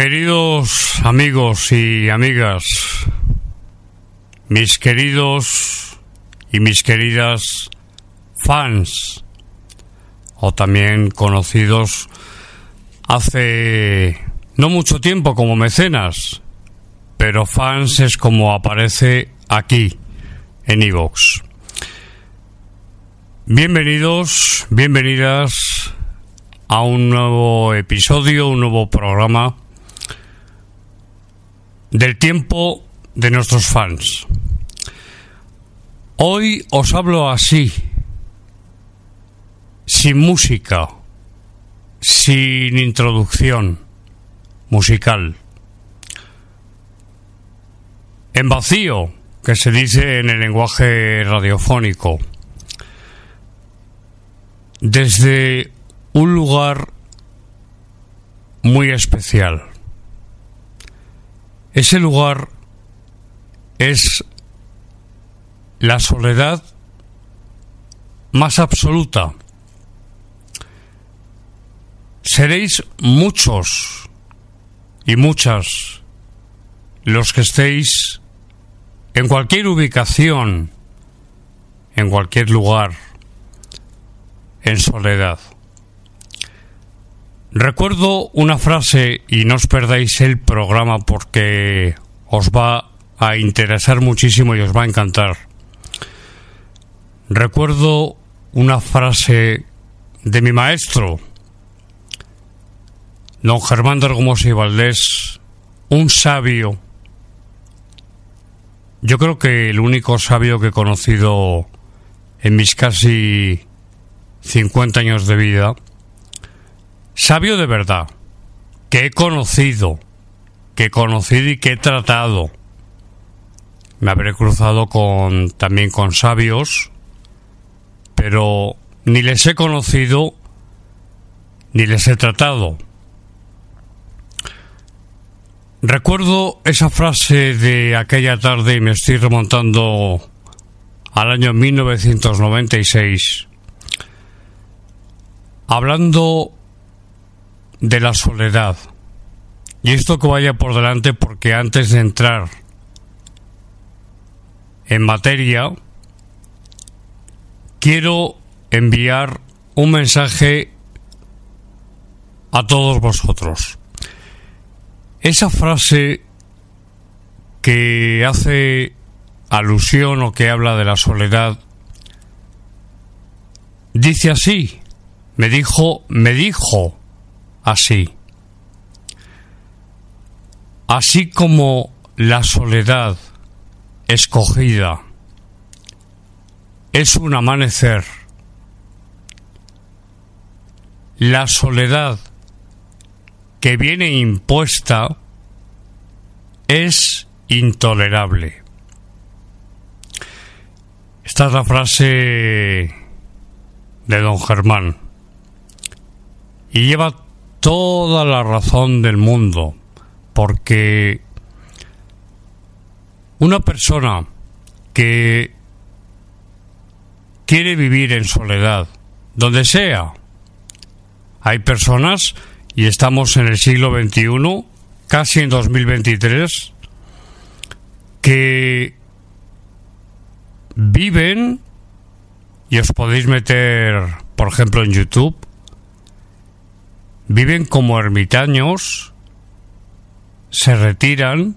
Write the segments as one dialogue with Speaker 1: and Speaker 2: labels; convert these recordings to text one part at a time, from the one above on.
Speaker 1: Queridos amigos y amigas, mis queridos y mis queridas fans, o también conocidos hace no mucho tiempo como mecenas, pero fans es como aparece aquí en iVox. Bienvenidos, bienvenidas a un nuevo episodio, un nuevo programa del tiempo de nuestros fans. Hoy os hablo así, sin música, sin introducción musical, en vacío, que se dice en el lenguaje radiofónico, desde un lugar muy especial. Ese lugar es la soledad más absoluta. Seréis muchos y muchas los que estéis en cualquier ubicación, en cualquier lugar, en soledad. Recuerdo una frase y no os perdáis el programa porque os va a interesar muchísimo y os va a encantar. Recuerdo una frase de mi maestro, don Germán de y Valdés, un sabio, yo creo que el único sabio que he conocido en mis casi 50 años de vida, sabio de verdad, que he conocido, que he conocido y que he tratado. Me habré cruzado con también con sabios, pero ni les he conocido ni les he tratado. Recuerdo esa frase de aquella tarde y me estoy remontando al año 1996, hablando de la soledad. Y esto que vaya por delante porque antes de entrar en materia, quiero enviar un mensaje a todos vosotros. Esa frase que hace alusión o que habla de la soledad dice así, me dijo, me dijo así. Así como la soledad escogida es un amanecer, la soledad que viene impuesta es intolerable. Esta es la frase de don Germán y lleva toda la razón del mundo porque una persona que quiere vivir en soledad, donde sea, hay personas y estamos en el siglo XXI, casi en 2023, que viven, y os podéis meter, por ejemplo, en YouTube, viven como ermitaños, se retiran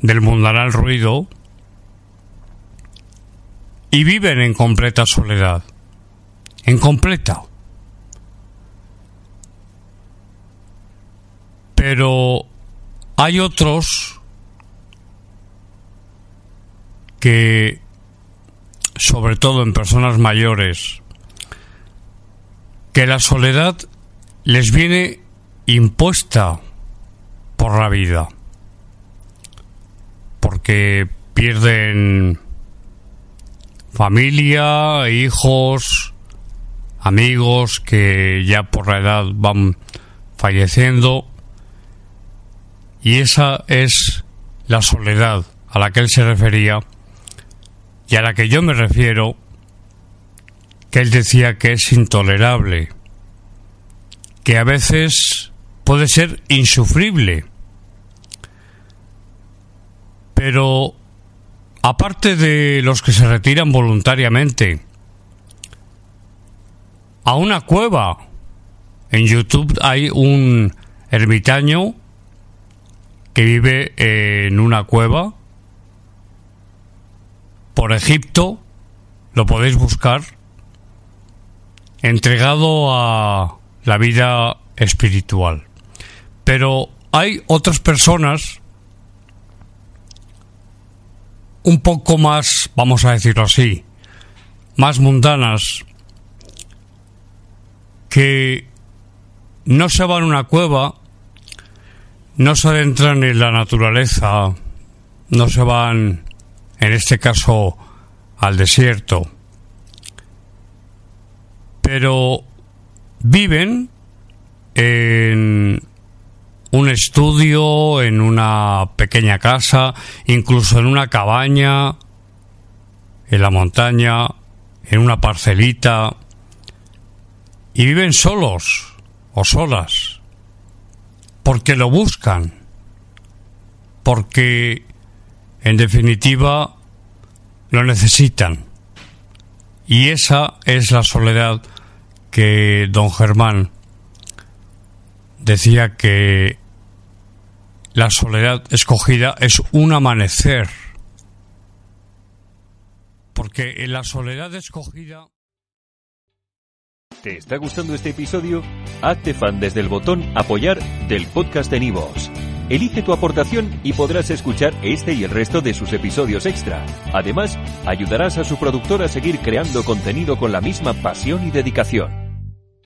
Speaker 1: del mundanal ruido y viven en completa soledad, en completa. Pero hay otros que, sobre todo en personas mayores, que la soledad les viene impuesta por la vida. Porque pierden familia, hijos, amigos que ya por la edad van falleciendo. Y esa es la soledad a la que él se refería y a la que yo me refiero, que él decía que es intolerable, que a veces puede ser insufrible. Pero aparte de los que se retiran voluntariamente a una cueva, en YouTube hay un ermitaño que vive en una cueva por Egipto, lo podéis buscar, entregado a la vida espiritual. Pero hay otras personas un poco más, vamos a decirlo así, más mundanas, que no se van a una cueva, no se adentran en la naturaleza, no se van en este caso al desierto, pero viven en un estudio, en una pequeña casa, incluso en una cabaña, en la montaña, en una parcelita, y viven solos o solas, porque lo buscan, porque en definitiva, lo necesitan. Y esa es la soledad que don Germán decía que la soledad escogida es un amanecer. Porque en la soledad escogida...
Speaker 2: ¿Te está gustando este episodio? Hazte fan desde el botón apoyar del podcast de Nivos. Elige tu aportación y podrás escuchar este y el resto de sus episodios extra. Además, ayudarás a su productor a seguir creando contenido con la misma pasión y dedicación.